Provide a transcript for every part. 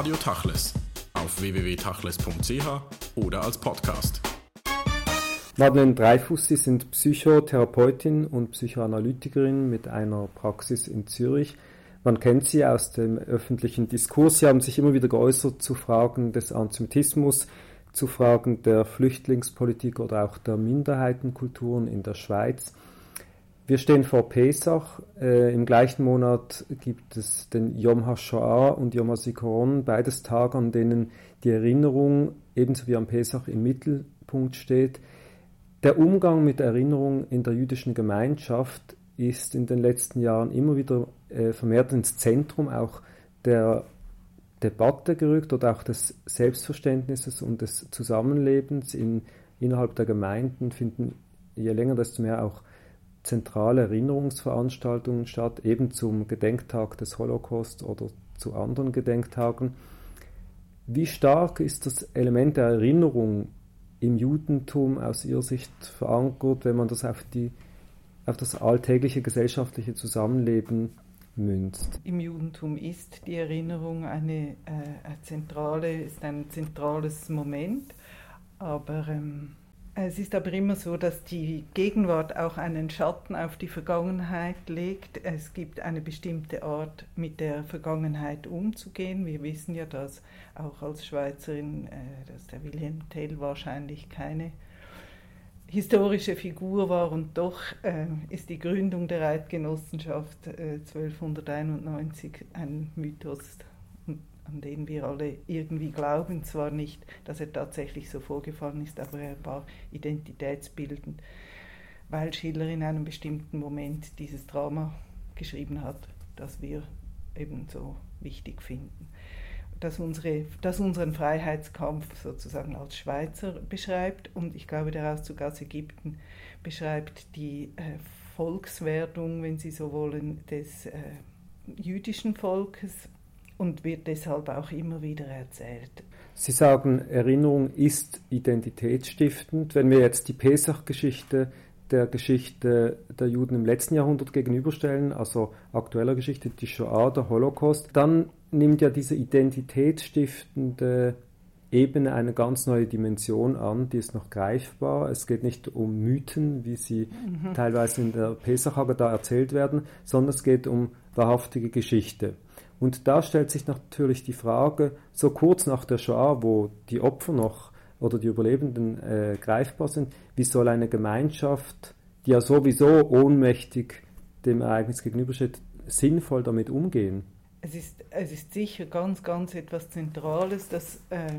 Radio Tachles auf www.tachles.ch oder als Podcast. Madeleine Dreifuss, Sie sind Psychotherapeutin und Psychoanalytikerin mit einer Praxis in Zürich. Man kennt Sie aus dem öffentlichen Diskurs. Sie haben sich immer wieder geäußert zu Fragen des Antisemitismus, zu Fragen der Flüchtlingspolitik oder auch der Minderheitenkulturen in der Schweiz. Wir stehen vor Pesach. Äh, Im gleichen Monat gibt es den Yom HaShoah und Yom HaZikaron, beides Tage, an denen die Erinnerung ebenso wie am Pesach im Mittelpunkt steht. Der Umgang mit Erinnerung in der jüdischen Gemeinschaft ist in den letzten Jahren immer wieder äh, vermehrt ins Zentrum auch der Debatte gerückt oder auch des Selbstverständnisses und des Zusammenlebens in, innerhalb der Gemeinden finden je länger, desto mehr auch zentrale Erinnerungsveranstaltungen statt, eben zum Gedenktag des Holocaust oder zu anderen Gedenktagen. Wie stark ist das Element der Erinnerung im Judentum aus Ihrer Sicht verankert, wenn man das auf, die, auf das alltägliche gesellschaftliche Zusammenleben münzt? Im Judentum ist die Erinnerung eine, äh, eine zentrale, ist ein zentrales Moment, aber ähm, es ist aber immer so, dass die Gegenwart auch einen Schatten auf die Vergangenheit legt. Es gibt eine bestimmte Art, mit der Vergangenheit umzugehen. Wir wissen ja, dass auch als Schweizerin, äh, dass der Wilhelm Tell wahrscheinlich keine historische Figur war und doch äh, ist die Gründung der Eidgenossenschaft äh, 1291 ein Mythos an den wir alle irgendwie glauben. Zwar nicht, dass er tatsächlich so vorgefallen ist, aber er war identitätsbildend, weil Schiller in einem bestimmten Moment dieses Drama geschrieben hat, das wir eben so wichtig finden. Das, unsere, das unseren Freiheitskampf sozusagen als Schweizer beschreibt und ich glaube, der Auszug aus Ägypten beschreibt die äh, Volkswerdung, wenn Sie so wollen, des äh, jüdischen Volkes und wird deshalb auch immer wieder erzählt. Sie sagen, Erinnerung ist identitätsstiftend. Wenn wir jetzt die Pesach-Geschichte der Geschichte der Juden im letzten Jahrhundert gegenüberstellen, also aktueller Geschichte, die Shoah, der Holocaust, dann nimmt ja diese identitätsstiftende Ebene eine ganz neue Dimension an, die ist noch greifbar. Es geht nicht um Mythen, wie sie mhm. teilweise in der Pesach da erzählt werden, sondern es geht um wahrhaftige Geschichte. Und da stellt sich natürlich die Frage, so kurz nach der Shoah, wo die Opfer noch oder die Überlebenden äh, greifbar sind, wie soll eine Gemeinschaft, die ja sowieso ohnmächtig dem Ereignis gegenübersteht, sinnvoll damit umgehen? Es ist, es ist sicher ganz, ganz etwas Zentrales, das äh,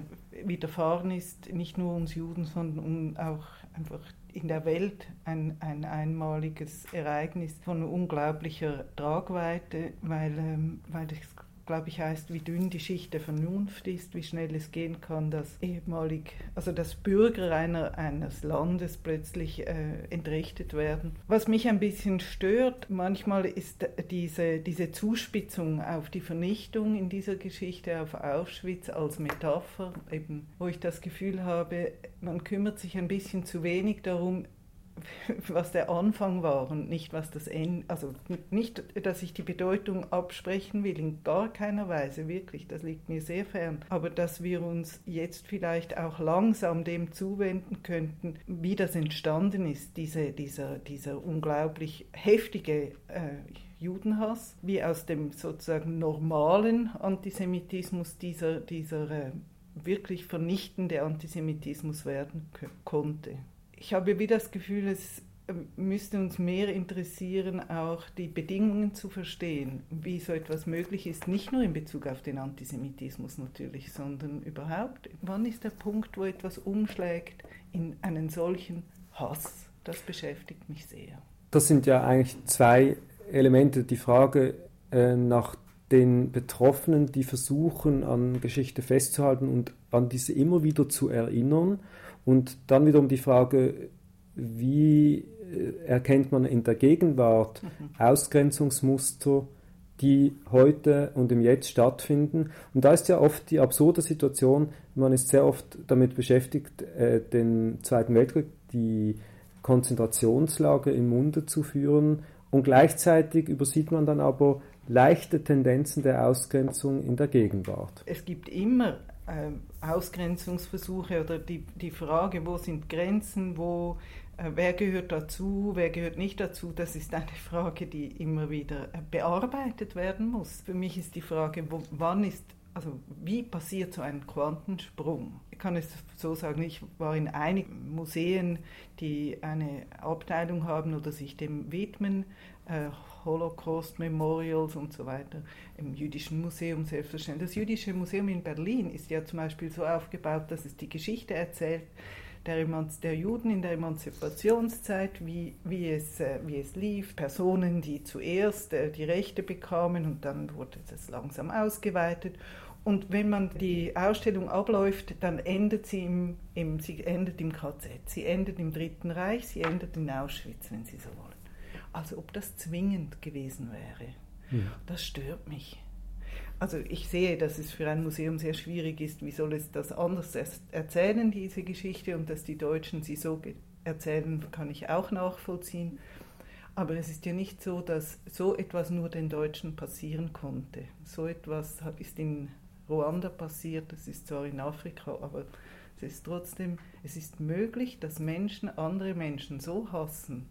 widerfahren ist, nicht nur uns Juden, sondern auch einfach in der Welt ein, ein einmaliges Ereignis von unglaublicher Tragweite, weil, ähm, weil es glaube ich, heißt, wie dünn die Schicht der Vernunft ist, wie schnell es gehen kann, dass ehemalig, also dass Bürger einer, eines Landes plötzlich äh, entrechtet werden. Was mich ein bisschen stört, manchmal ist diese, diese Zuspitzung auf die Vernichtung in dieser Geschichte, auf Auschwitz als Metapher, eben, wo ich das Gefühl habe, man kümmert sich ein bisschen zu wenig darum, was der Anfang war und nicht was das Ende, also nicht, dass ich die Bedeutung absprechen will, in gar keiner Weise, wirklich, das liegt mir sehr fern, aber dass wir uns jetzt vielleicht auch langsam dem zuwenden könnten, wie das entstanden ist, diese, dieser, dieser unglaublich heftige äh, Judenhass, wie aus dem sozusagen normalen Antisemitismus dieser, dieser äh, wirklich vernichtende Antisemitismus werden konnte ich habe wie das Gefühl, es ähm, müsste uns mehr interessieren, auch die Bedingungen zu verstehen, wie so etwas möglich ist, nicht nur in Bezug auf den Antisemitismus natürlich, sondern überhaupt, wann ist der Punkt, wo etwas umschlägt in einen solchen Hass? Das beschäftigt mich sehr. Das sind ja eigentlich zwei Elemente. Die Frage äh, nach den Betroffenen, die versuchen, an Geschichte festzuhalten und an diese immer wieder zu erinnern und dann wiederum die Frage, wie äh, erkennt man in der Gegenwart mhm. Ausgrenzungsmuster, die heute und im Jetzt stattfinden. Und da ist ja oft die absurde Situation, man ist sehr oft damit beschäftigt, äh, den Zweiten Weltkrieg, die Konzentrationslager im Munde zu führen und gleichzeitig übersieht man dann aber leichte Tendenzen der Ausgrenzung in der Gegenwart? Es gibt immer Ausgrenzungsversuche oder die, die Frage, wo sind Grenzen, wo äh, wer gehört dazu, wer gehört nicht dazu, das ist eine Frage, die immer wieder äh, bearbeitet werden muss. Für mich ist die Frage, wo, wann ist, also wie passiert so ein Quantensprung? Ich kann es so sagen, ich war in einigen Museen, die eine Abteilung haben oder sich dem widmen, äh, Holocaust Memorials und so weiter, im Jüdischen Museum selbstverständlich. Das Jüdische Museum in Berlin ist ja zum Beispiel so aufgebaut, dass es die Geschichte erzählt, der, der, Juden in der Emanzipationszeit, wie, wie, es, äh, wie es lief, Personen, die zuerst äh, die Rechte bekamen und dann wurde das langsam ausgeweitet. Und wenn man die Ausstellung abläuft, dann endet sie im, im, sie endet im KZ, sie endet im Dritten Reich, sie endet in Auschwitz, wenn Sie so wollen. Also ob das zwingend gewesen wäre, ja. das stört mich also ich sehe, dass es für ein Museum sehr schwierig ist, wie soll es das anders erzählen, diese Geschichte, und dass die Deutschen sie so erzählen, kann ich auch nachvollziehen. Aber es ist ja nicht so, dass so etwas nur den Deutschen passieren konnte. So etwas ist in Ruanda passiert, das ist zwar in Afrika, aber es ist trotzdem, es ist möglich, dass Menschen andere Menschen so hassen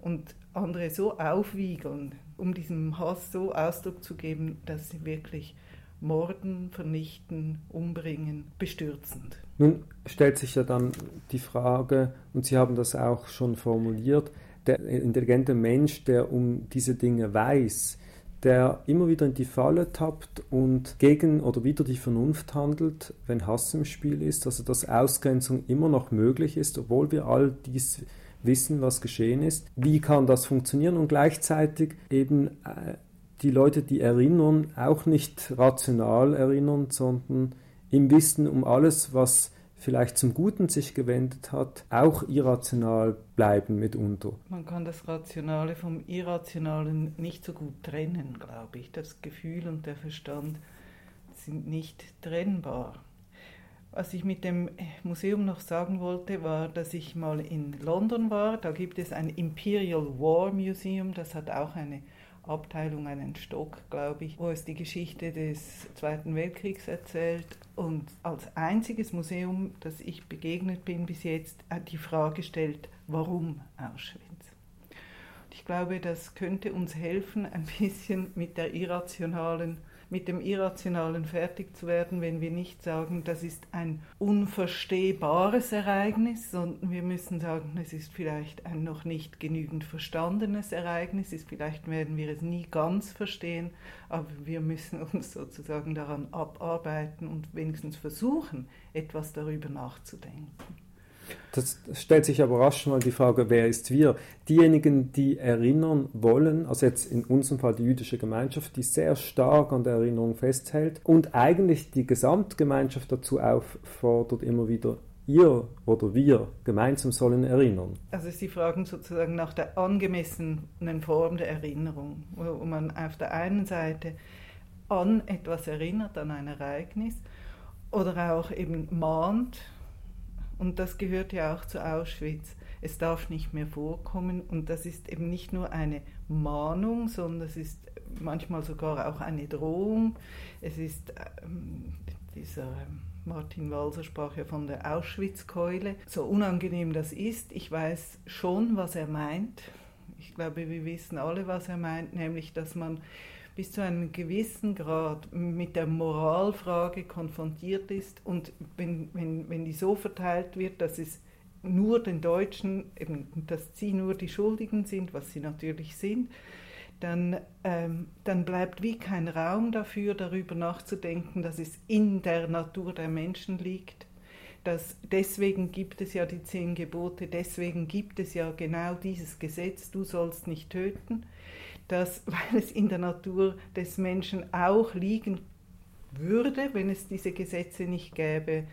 und andere so aufwiegeln, um diesem Hass so Ausdruck zu geben, dass sie wirklich morden, vernichten, umbringen, bestürzend. Nun stellt sich ja dann die Frage, und Sie haben das auch schon formuliert, der intelligente Mensch, der um diese Dinge weiß, der immer wieder in die Falle tappt und gegen oder wieder die Vernunft handelt, wenn Hass im Spiel ist, also dass Ausgrenzung immer noch möglich ist, obwohl wir all dies wissen, was geschehen ist. Wie kann das funktionieren und gleichzeitig eben äh, die Leute, die erinnern, auch nicht rational erinnern, sondern im Wissen um alles, was vielleicht zum Guten sich gewendet hat, auch irrational bleiben mitunter. Man kann das Rationale vom Irrationalen nicht so gut trennen, glaube ich. Das Gefühl und der Verstand sind nicht trennbar. Was ich mit dem Museum noch sagen wollte, war, dass ich mal in London war. Da gibt es ein Imperial War Museum, das hat auch eine Abteilung, einen Stock, glaube ich, wo es die Geschichte des Zweiten Weltkriegs erzählt. Und als einziges Museum, das ich begegnet bin bis jetzt, hat die Frage stellt, warum Auschwitz? ich glaube, das könnte uns helfen, ein bisschen mit der irrationalen mit dem Irrationalen fertig zu werden, wenn wir nicht sagen, das ist ein unverstehbares Ereignis, sondern wir müssen sagen, es ist vielleicht ein noch nicht genügend verstandenes Ereignis, ist, vielleicht werden wir es nie ganz verstehen, aber wir müssen uns sozusagen daran abarbeiten und wenigstens versuchen, etwas darüber nachzudenken. Das stellt sich aber rasch mal die Frage, wer ist wir? Diejenigen, die erinnern wollen, also jetzt in unserem Fall die jüdische Gemeinschaft, die sehr stark an der Erinnerung festhält und eigentlich die Gesamtgemeinschaft dazu auffordert, immer wieder ihr oder wir gemeinsam sollen erinnern. Also Sie fragen sozusagen nach der angemessenen Form der Erinnerung, wo man auf der einen Seite an etwas erinnert, an ein Ereignis, oder auch eben mahnt, und das gehört ja auch zu Auschwitz. Es darf nicht mehr vorkommen. Und das ist eben nicht nur eine Mahnung, sondern es ist manchmal sogar auch eine Drohung. Es ist ähm, dieser ähm, Martin Walser sprach ja von der Auschwitzkeule. So unangenehm das ist, ich weiß schon, was er meint. Ich glaube, wir wissen alle, was er meint, nämlich, dass man bis zu einem gewissen Grad mit der Moralfrage konfrontiert ist und wenn, wenn, wenn die so verteilt wird, dass es nur den Deutschen, eben, dass sie nur die Schuldigen sind, was sie natürlich sind, dann, ähm, dann bleibt wie kein Raum dafür, darüber nachzudenken, dass es in der Natur der Menschen liegt. Dass deswegen gibt es ja die zehn Gebote, deswegen gibt es ja genau dieses Gesetz, du sollst nicht töten dass, weil es in der Natur des Menschen auch liegen würde, wenn es diese Gesetze nicht gäbe,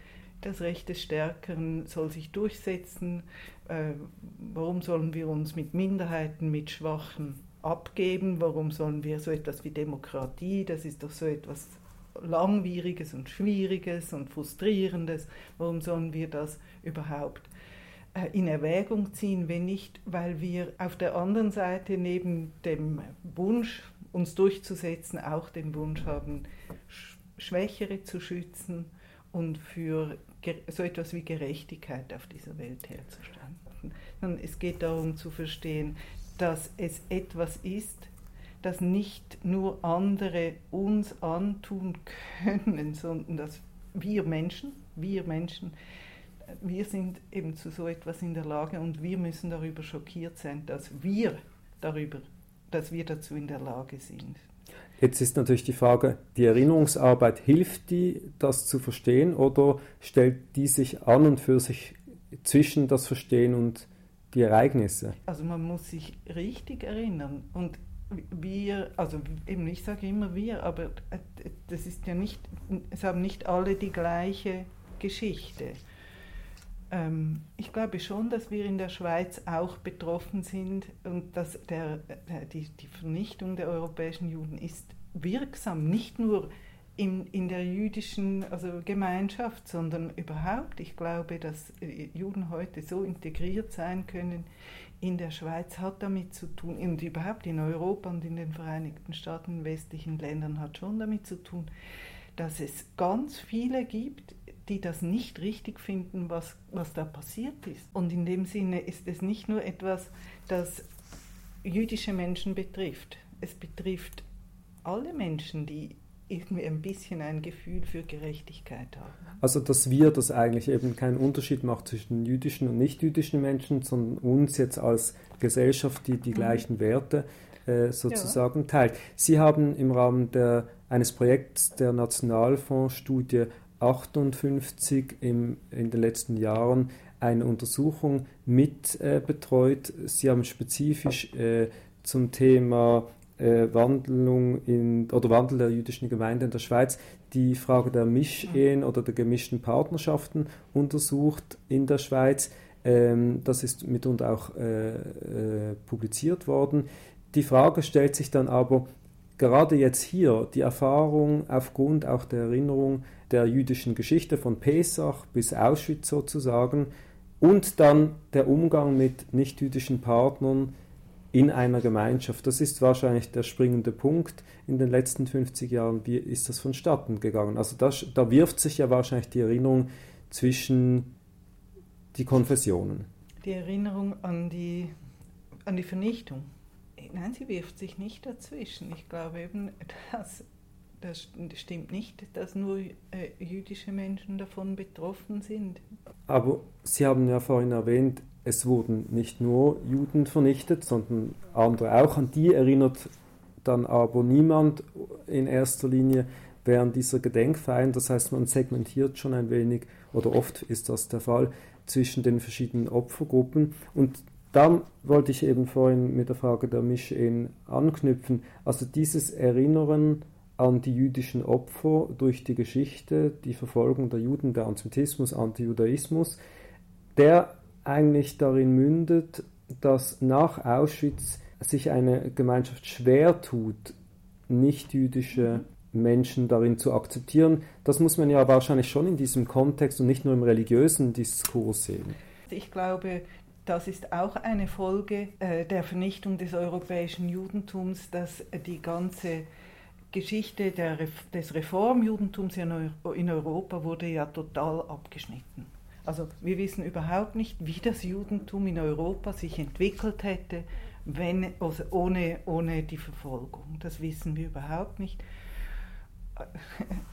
das Recht des Stärkeren soll sich durchsetzen. Äh, warum sollen wir uns mit Minderheiten, mit Schwachen abgeben? Warum sollen wir so etwas wie Demokratie, das ist doch so etwas Langwieriges und Schwieriges und Frustrierendes, warum sollen wir das überhaupt in Erwägung ziehen, wenn nicht, weil wir auf der anderen Seite neben dem Wunsch uns durchzusetzen, auch den Wunsch haben, Schwächere zu schützen und für so etwas wie Gerechtigkeit auf dieser Welt herzustellen. Es geht darum zu verstehen, dass es etwas ist, das nicht nur andere uns antun können, sondern dass wir Menschen, wir Menschen, wir sind eben zu so etwas in der Lage und wir müssen darüber schockiert sein, dass wir darüber, dass wir dazu in der Lage sind. Jetzt ist natürlich die Frage, die Erinnerungsarbeit, hilft die, das zu verstehen oder stellt die sich an und für sich zwischen das Verstehen und die Ereignisse? Also man muss sich richtig erinnern und wir, also eben ich sage immer wir, aber das ist ja nicht, es haben nicht alle die gleiche Geschichte. Ähm, ich glaube schon, dass wir in der Schweiz auch betroffen sind und dass der, die, die Vernichtung der europäischen Juden ist wirksam, nicht nur in, in der jüdischen also Gemeinschaft, sondern überhaupt. Ich glaube, dass äh, Juden heute so integriert sein können in der Schweiz, hat damit zu tun, und überhaupt in Europa und in den Vereinigten Staaten, in westlichen Ländern, hat schon damit zu tun, dass es ganz viele gibt, die das nicht richtig finden, was, was da passiert ist. Und in dem Sinne ist es nicht nur etwas, das jüdische Menschen betrifft. Es betrifft alle Menschen, die irgendwie ein bisschen ein Gefühl für Gerechtigkeit haben. Also dass wir das eigentlich eben keinen Unterschied macht zwischen jüdischen und nicht-jüdischen Menschen, sondern uns jetzt als Gesellschaft, die die mhm. gleichen Werte äh, sozusagen ja. teilt. Sie haben im Rahmen der, eines Projekts der Nationalfondsstudie 58 im, in den letzten Jahren eine Untersuchung mit äh, betreut. Sie haben spezifisch äh, zum Thema äh, Wandlung in, oder Wandel der jüdischen Gemeinde in der Schweiz die Frage der Mischehen oder der gemischten Partnerschaften untersucht in der Schweiz. Ähm, das ist mitunter auch äh, äh, publiziert worden. Die Frage stellt sich dann aber, gerade jetzt hier die Erfahrung aufgrund auch der Erinnerung der jüdischen Geschichte von Pesach bis Auschwitz sozusagen und dann der Umgang mit nichtjüdischen Partnern in einer Gemeinschaft. Das ist wahrscheinlich der springende Punkt in den letzten 50 Jahren. Wie ist das vonstatten gegangen? Also das, da wirft sich ja wahrscheinlich die Erinnerung zwischen die Konfessionen. Die Erinnerung an die, an die Vernichtung. Nein, sie wirft sich nicht dazwischen. Ich glaube eben, dass das stimmt nicht, dass nur äh, jüdische Menschen davon betroffen sind. Aber Sie haben ja vorhin erwähnt, es wurden nicht nur Juden vernichtet, sondern andere auch. An die erinnert dann aber niemand in erster Linie während dieser Gedenkfeiern. Das heißt, man segmentiert schon ein wenig, oder oft ist das der Fall, zwischen den verschiedenen Opfergruppen. Und dann wollte ich eben vorhin mit der Frage der Mischehen anknüpfen. Also dieses Erinnern an die jüdischen Opfer durch die Geschichte, die Verfolgung der Juden, der Antisemitismus, Antijudaismus, der eigentlich darin mündet, dass nach Auschwitz sich eine Gemeinschaft schwer tut, nicht-jüdische Menschen darin zu akzeptieren. Das muss man ja wahrscheinlich schon in diesem Kontext und nicht nur im religiösen Diskurs sehen. Ich glaube, das ist auch eine Folge äh, der Vernichtung des europäischen Judentums, dass die ganze Geschichte der, des Reformjudentums in Europa wurde ja total abgeschnitten. Also wir wissen überhaupt nicht, wie das Judentum in Europa sich entwickelt hätte, wenn, also ohne, ohne die Verfolgung. Das wissen wir überhaupt nicht.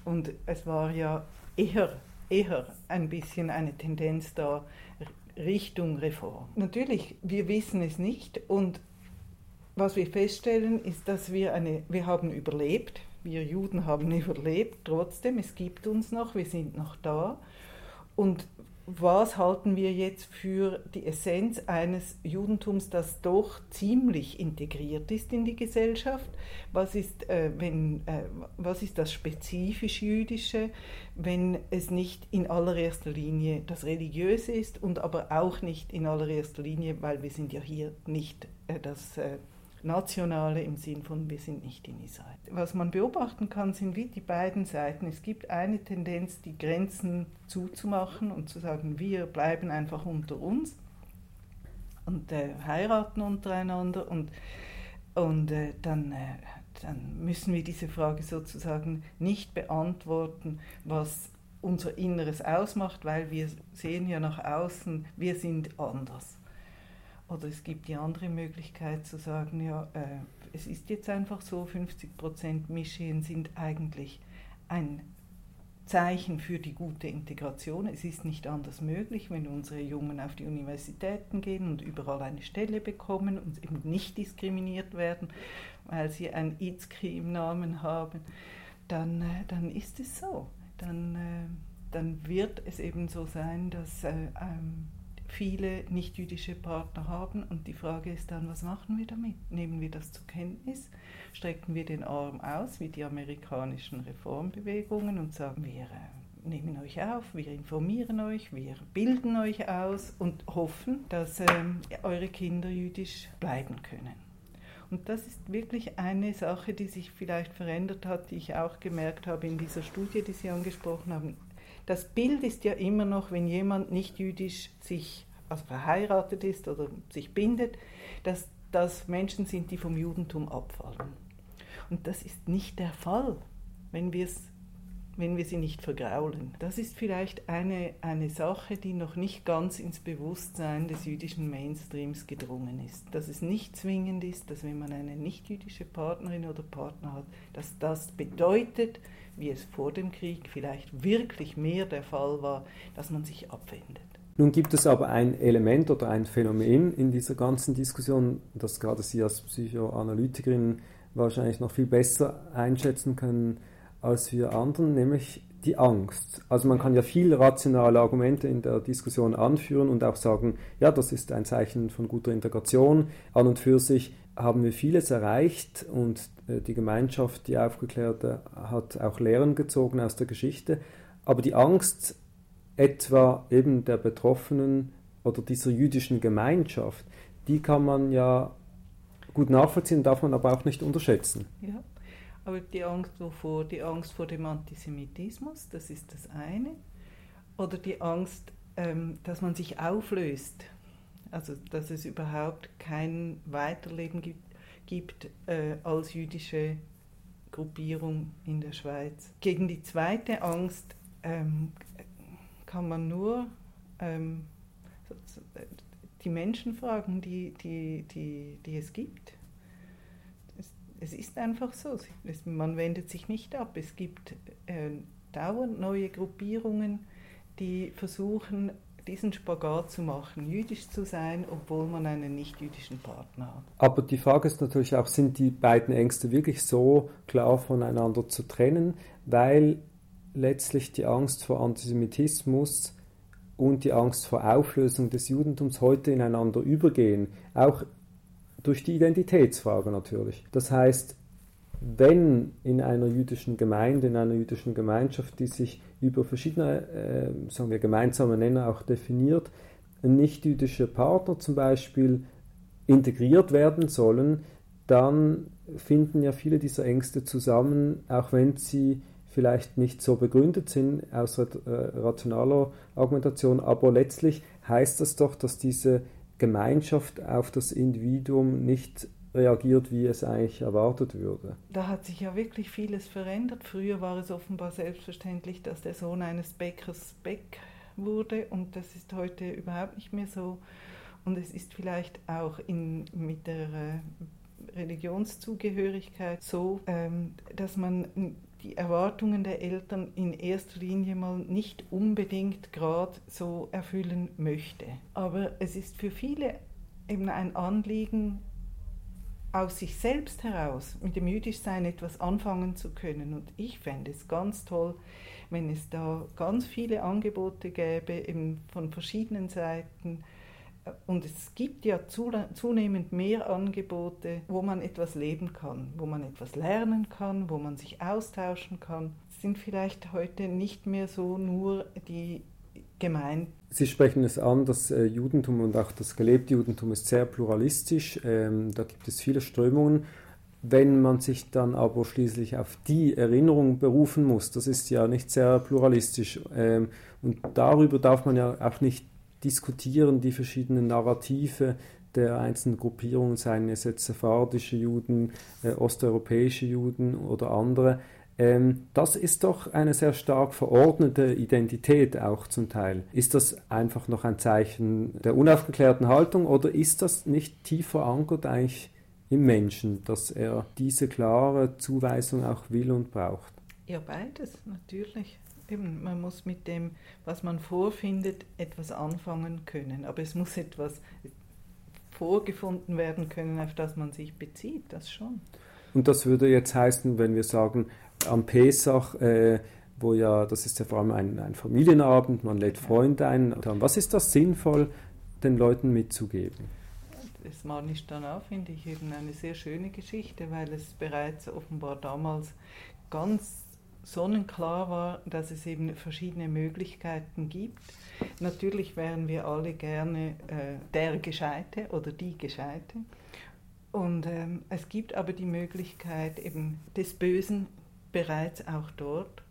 Und es war ja eher, eher ein bisschen eine Tendenz da Richtung Reform. Natürlich, wir wissen es nicht und was wir feststellen, ist, dass wir eine, wir haben überlebt, wir Juden haben überlebt, trotzdem, es gibt uns noch, wir sind noch da. Und was halten wir jetzt für die Essenz eines Judentums, das doch ziemlich integriert ist in die Gesellschaft? Was ist, äh, wenn, äh, was ist das spezifisch Jüdische, wenn es nicht in allererster Linie das Religiöse ist und aber auch nicht in allererster Linie, weil wir sind ja hier nicht äh, das äh, Nationale im Sinn von, wir sind nicht in Israel. Was man beobachten kann, sind wie die beiden Seiten. Es gibt eine Tendenz, die Grenzen zuzumachen und zu sagen, wir bleiben einfach unter uns und äh, heiraten untereinander und, und äh, dann, äh, dann müssen wir diese Frage sozusagen nicht beantworten, was unser Inneres ausmacht, weil wir sehen ja nach außen, wir sind anders. Oder es gibt die andere Möglichkeit zu sagen, ja, äh, es ist jetzt einfach so, 50% Mischehen sind eigentlich ein Zeichen für die gute Integration. Es ist nicht anders möglich, wenn unsere Jungen auf die Universitäten gehen und überall eine Stelle bekommen und eben nicht diskriminiert werden, weil sie ein Itzki im Namen haben, dann, äh, dann ist es so. Dann, äh, dann wird es eben so sein, dass äh, ähm, viele nicht-jüdische Partner haben und die Frage ist dann, was machen wir damit? Nehmen wir das zur Kenntnis? Strecken wir den Arm aus wie die amerikanischen Reformbewegungen und sagen wir, äh, nehmen euch auf, wir informieren euch, wir bilden euch aus und hoffen, dass äh, eure Kinder jüdisch bleiben können. Und das ist wirklich eine Sache, die sich vielleicht verändert hat, die ich auch gemerkt habe in dieser Studie, die Sie angesprochen haben. Das Bild ist ja immer noch, wenn jemand nicht jüdisch sich also verheiratet ist oder sich bindet, dass das Menschen sind, die vom Judentum abfallen. Und das ist nicht der Fall, wenn wir es wenn wir sie nicht vergraulen. Das ist vielleicht eine, eine Sache, die noch nicht ganz ins Bewusstsein des jüdischen Mainstreams gedrungen ist. Dass es nicht zwingend ist, dass wenn man eine nicht-jüdische Partnerin oder Partner hat, dass das bedeutet, wie es vor dem Krieg vielleicht wirklich mehr der Fall war, dass man sich abwendet. Nun gibt es aber ein Element oder ein Phänomen in dieser ganzen Diskussion, das gerade Sie als Psychoanalytikerin wahrscheinlich noch viel besser einschätzen können als wir anderen, nämlich die Angst. Also man kann ja viele rationale Argumente in der Diskussion anführen und auch sagen, ja, das ist ein Zeichen von guter Integration. An und für sich haben wir vieles erreicht und äh, die Gemeinschaft, die Aufgeklärte, hat auch Lehren gezogen aus der Geschichte. Aber die Angst etwa eben der Betroffenen oder dieser jüdischen Gemeinschaft, die kann man ja gut nachvollziehen, darf man aber auch nicht unterschätzen. Ja. Aber die Angst wovor? Die Angst vor dem Antisemitismus, das ist das eine. Oder die Angst, ähm, dass man sich auflöst. Also dass es überhaupt kein Weiterleben gibt, äh, als jüdische Gruppierung in der Schweiz. Gegen die zweite Angst ähm, kann man nur ähm, die Menschen fragen, die, die, die, die es gibt. Es ist einfach so. Man wendet sich nicht ab. Es gibt äh, dauernd neue Gruppierungen, die versuchen, diesen Spagat zu machen, jüdisch zu sein, obwohl man einen nicht-jüdischen Partner hat. Aber die Frage ist natürlich auch, sind die beiden Ängste wirklich so klar voneinander zu trennen, weil letztlich die Angst vor Antisemitismus und die Angst vor Auflösung des Judentums heute ineinander übergehen, auch durch die Identitätsfrage natürlich. Das heißt, wenn in einer jüdischen Gemeinde, in einer jüdischen Gemeinschaft, die sich über verschiedene, äh, sagen wir, gemeinsame Nenner auch definiert, nicht-jüdische Partner zum Beispiel integriert werden sollen, dann finden ja viele dieser Ängste zusammen, auch wenn sie vielleicht nicht so begründet sind aus äh, rationaler Argumentation, aber letztlich heißt das doch, dass diese Gemeinschaft auf das Individuum nicht reagiert, wie es eigentlich erwartet würde. Da hat sich ja wirklich vieles verändert. Früher war es offenbar selbstverständlich, dass der Sohn eines Bäckers Bäck wurde und das ist heute überhaupt nicht mehr so. Und es ist vielleicht auch in, mit der Religionszugehörigkeit so, ähm, dass man die Erwartungen der Eltern in erster Linie mal nicht unbedingt gerade so erfüllen möchte. Aber es ist für viele eben ein Anliegen, aus sich selbst heraus mit dem Jüdischsein etwas anfangen zu können. Und ich fände es ganz toll, wenn es da ganz viele Angebote gäbe, eben von verschiedenen Seiten, und es gibt ja zunehmend mehr Angebote, wo man etwas leben kann, wo man etwas lernen kann, wo man sich austauschen kann. Es sind vielleicht heute nicht mehr so nur die Gemeinden. Sie sprechen es an, das äh, Judentum und auch das gelebte Judentum ist sehr pluralistisch. Ähm, da gibt es viele Strömungen. Wenn man sich dann aber schließlich auf die Erinnerung berufen muss, das ist ja nicht sehr pluralistisch. Ähm, und darüber darf man ja auch nicht diskutieren die verschiedenen Narrative, der einzelnen Gruppierungen, seien es jetzt sephardische Juden, äh, osteuropäische Juden oder andere, ähm, das ist doch eine sehr stark verordnete Identität auch zum Teil. Ist das einfach noch ein Zeichen der unaufgeklärten Haltung oder ist das nicht tief verankert eigentlich im Menschen, dass er diese klare Zuweisung auch will und braucht? Ja, beides, natürlich. Eben, man muss mit dem, was man vorfindet, etwas anfangen können. Aber es muss etwas vorgefunden werden können, auf das man sich bezieht, das schon. Und das würde jetzt heißen, wenn wir sagen, am Pesach, äh, wo ja, das ist ja vor allem ein, ein Familienabend, man lädt Freunde ein. Was ist das sinnvoll, den Leuten mitzugeben? Das Manisch danach finde ich eben eine sehr schöne Geschichte, weil es bereits offenbar damals ganz sonnenklar war, dass es eben verschiedene Möglichkeiten gibt. Natürlich wären wir alle gerne äh, der Gescheite oder die Gescheite. Und ähm, es gibt aber die Möglichkeit eben des Bösen bereits auch dort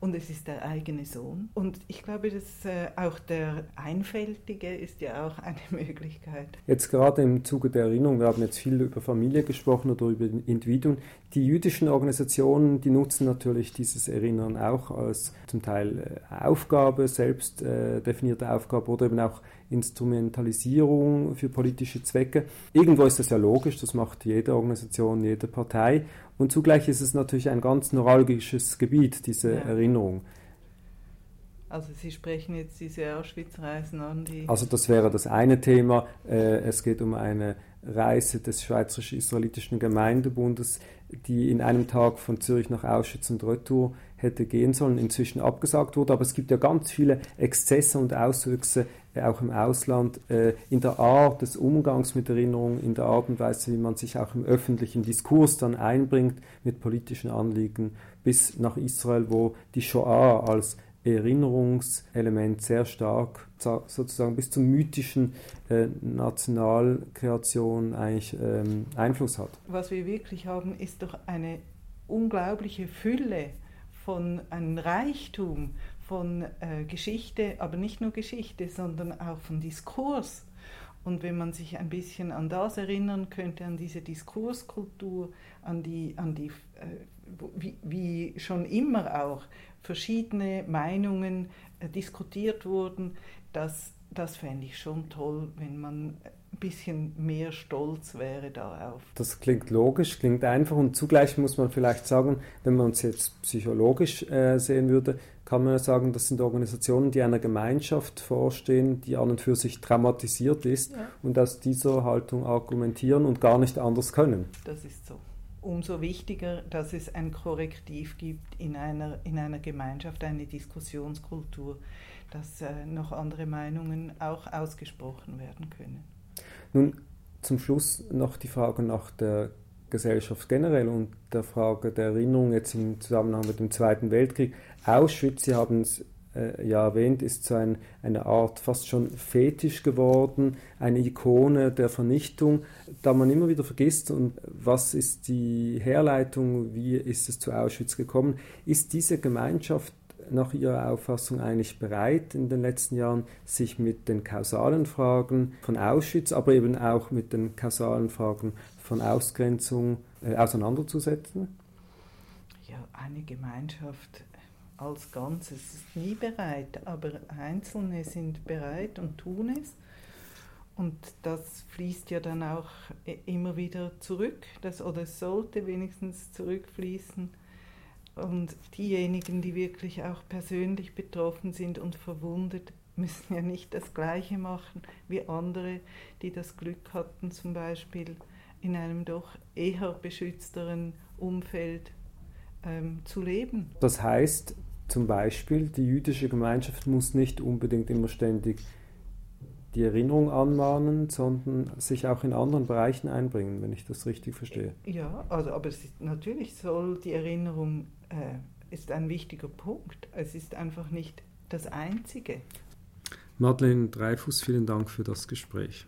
und es ist der eigene Sohn. Und ich glaube, dass äh, auch der Einfältige ist ja auch eine Möglichkeit. Jetzt gerade im Zuge der Erinnerung, wir haben jetzt viel über Familie gesprochen oder über Individuen. Die jüdischen Organisationen, die nutzen natürlich dieses Erinnern auch als zum Teil äh, Aufgabe, selbst äh, definierte Aufgabe oder eben auch Instrumentalisierung für politische Zwecke. Irgendwo ist das ja logisch, das macht jede Organisation, jede Partei. Und zugleich ist es natürlich ein ganz neuralgisches Gebiet, diese ja. Erinnerung. Also Sie sprechen jetzt diese Auschwitz-Reisen an, die... Also das wäre das eine Thema. Äh, es geht um eine Reise des Schweizerisch-Israelitischen Gemeindebundes, die in einem Tag von Zürich nach Auschwitz und Retour hätte gehen sollen, inzwischen abgesagt wurde. Aber es gibt ja ganz viele Exzesse und Auswüchse auch im Ausland äh, in der Art des Umgangs mit Erinnerung, in der Art und Weise, wie man sich auch im öffentlichen Diskurs dann einbringt mit politischen Anliegen, bis nach Israel, wo die Shoah als Erinnerungselement sehr stark sozusagen bis zur mythischen äh, Nationalkreation eigentlich ähm, Einfluss hat. Was wir wirklich haben, ist doch eine unglaubliche Fülle von einem Reichtum von äh, Geschichte, aber nicht nur Geschichte, sondern auch von Diskurs. Und wenn man sich ein bisschen an das erinnern könnte, an diese Diskurskultur, an die, an die äh, wie, wie, schon immer auch verschiedene Meinungen äh, diskutiert wurden, das, das fände ich schon toll, wenn man ein bisschen mehr stolz wäre darauf. Das klingt logisch, klingt einfach und zugleich muss man vielleicht sagen, wenn man es jetzt psychologisch äh, sehen würde, kann man sagen, das sind Organisationen, die einer Gemeinschaft vorstehen, die an und für sich traumatisiert ist ja. und aus dieser Haltung argumentieren und gar nicht anders können. Das ist so. Umso wichtiger, dass es ein Korrektiv gibt in einer, in einer Gemeinschaft, eine Diskussionskultur, dass äh, noch andere Meinungen auch ausgesprochen werden können. Nun zum Schluss noch die Frage nach der Gesellschaft generell und der Frage der Erinnerung jetzt im Zusammenhang mit dem Zweiten Weltkrieg. Auschwitz, Sie haben es äh, ja erwähnt, ist so ein, eine Art fast schon Fetisch geworden, eine Ikone der Vernichtung, da man immer wieder vergisst, und was ist die Herleitung, wie ist es zu Auschwitz gekommen, ist diese Gemeinschaft nach Ihrer Auffassung eigentlich bereit, in den letzten Jahren sich mit den kausalen Fragen von Auschwitz, aber eben auch mit den kausalen Fragen von Ausgrenzung äh, auseinanderzusetzen? Ja, eine Gemeinschaft als Ganzes ist nie bereit, aber Einzelne sind bereit und tun es. Und das fließt ja dann auch immer wieder zurück, das, oder es sollte wenigstens zurückfließen und diejenigen, die wirklich auch persönlich betroffen sind und verwundet, müssen ja nicht das Gleiche machen wie andere, die das Glück hatten, zum Beispiel in einem doch eher beschützteren Umfeld ähm, zu leben. Das heißt zum Beispiel, die jüdische Gemeinschaft muss nicht unbedingt immer ständig die Erinnerung anmahnen, sondern sich auch in anderen Bereichen einbringen, wenn ich das richtig verstehe. Ja, also, aber ist, natürlich soll die Erinnerung ist ein wichtiger Punkt. Es ist einfach nicht das Einzige. Madeleine Dreifuß, vielen Dank für das Gespräch.